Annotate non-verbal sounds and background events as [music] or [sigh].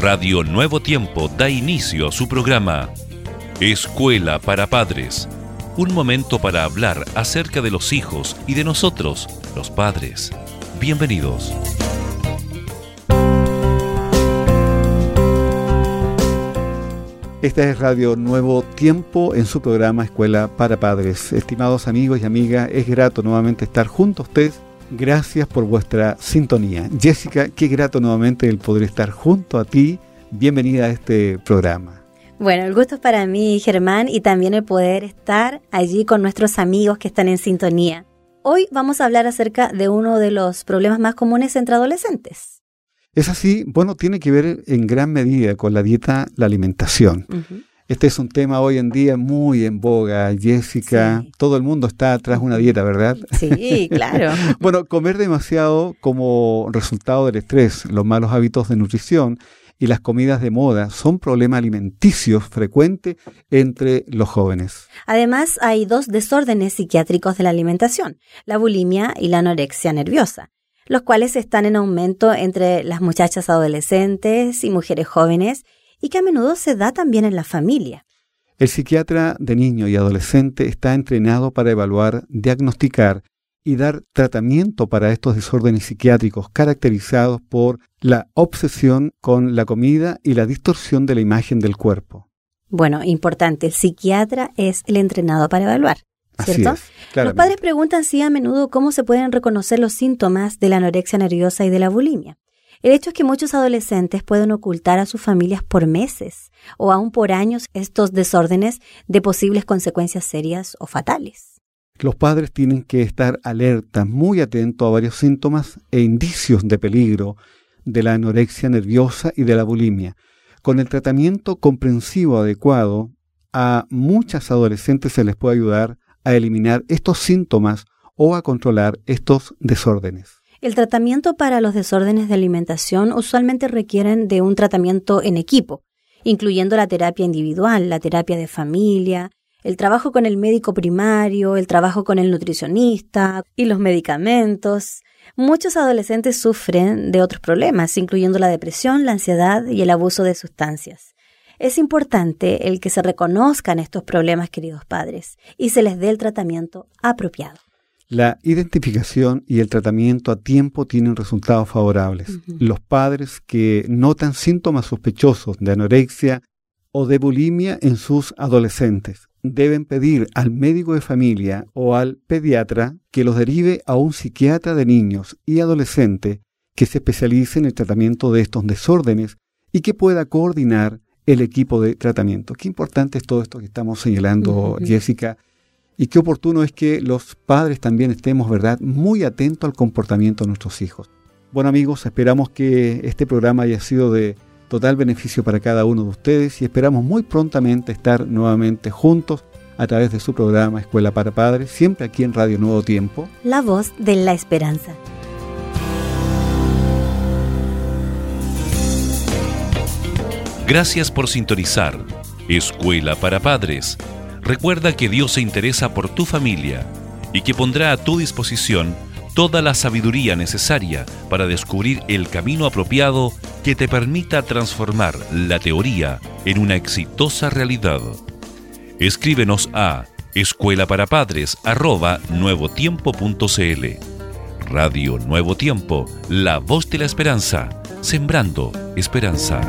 Radio Nuevo Tiempo da inicio a su programa Escuela para Padres. Un momento para hablar acerca de los hijos y de nosotros, los padres. Bienvenidos. Esta es Radio Nuevo Tiempo en su programa Escuela para Padres. Estimados amigos y amigas, es grato nuevamente estar junto a ustedes. Gracias por vuestra sintonía. Jessica, qué grato nuevamente el poder estar junto a ti. Bienvenida a este programa. Bueno, el gusto es para mí, Germán, y también el poder estar allí con nuestros amigos que están en sintonía. Hoy vamos a hablar acerca de uno de los problemas más comunes entre adolescentes. Es así, bueno, tiene que ver en gran medida con la dieta, la alimentación. Este es un tema hoy en día muy en boga, Jessica. Todo el mundo está tras una dieta, ¿verdad? Sí, claro. [laughs] bueno, comer demasiado como resultado del estrés, los malos hábitos de nutrición y las comidas de moda son problemas alimenticios frecuentes entre los jóvenes. Además, hay dos desórdenes psiquiátricos de la alimentación, la bulimia y la anorexia nerviosa los cuales están en aumento entre las muchachas adolescentes y mujeres jóvenes y que a menudo se da también en la familia. El psiquiatra de niño y adolescente está entrenado para evaluar, diagnosticar y dar tratamiento para estos desórdenes psiquiátricos caracterizados por la obsesión con la comida y la distorsión de la imagen del cuerpo. Bueno, importante, el psiquiatra es el entrenado para evaluar. ¿cierto? los padres preguntan si a menudo cómo se pueden reconocer los síntomas de la anorexia nerviosa y de la bulimia. El hecho es que muchos adolescentes pueden ocultar a sus familias por meses o aún por años estos desórdenes de posibles consecuencias serias o fatales. Los padres tienen que estar alerta, muy atentos a varios síntomas e indicios de peligro de la anorexia nerviosa y de la bulimia. Con el tratamiento comprensivo adecuado, a muchas adolescentes se les puede ayudar a eliminar estos síntomas o a controlar estos desórdenes. El tratamiento para los desórdenes de alimentación usualmente requieren de un tratamiento en equipo, incluyendo la terapia individual, la terapia de familia, el trabajo con el médico primario, el trabajo con el nutricionista y los medicamentos. Muchos adolescentes sufren de otros problemas, incluyendo la depresión, la ansiedad y el abuso de sustancias. Es importante el que se reconozcan estos problemas, queridos padres, y se les dé el tratamiento apropiado. La identificación y el tratamiento a tiempo tienen resultados favorables. Los padres que notan síntomas sospechosos de anorexia o de bulimia en sus adolescentes deben pedir al médico de familia o al pediatra que los derive a un psiquiatra de niños y adolescentes que se especialice en el tratamiento de estos desórdenes y que pueda coordinar el equipo de tratamiento. Qué importante es todo esto que estamos señalando, Jessica, y qué oportuno es que los padres también estemos, ¿verdad?, muy atentos al comportamiento de nuestros hijos. Bueno amigos, esperamos que este programa haya sido de total beneficio para cada uno de ustedes y esperamos muy prontamente estar nuevamente juntos a través de su programa Escuela para Padres, siempre aquí en Radio Nuevo Tiempo. La voz de la esperanza. Gracias por sintonizar Escuela para Padres. Recuerda que Dios se interesa por tu familia y que pondrá a tu disposición toda la sabiduría necesaria para descubrir el camino apropiado que te permita transformar la teoría en una exitosa realidad. Escríbenos a escuela para padres nuevotiempo.cl. Radio Nuevo Tiempo, la voz de la esperanza, sembrando esperanza.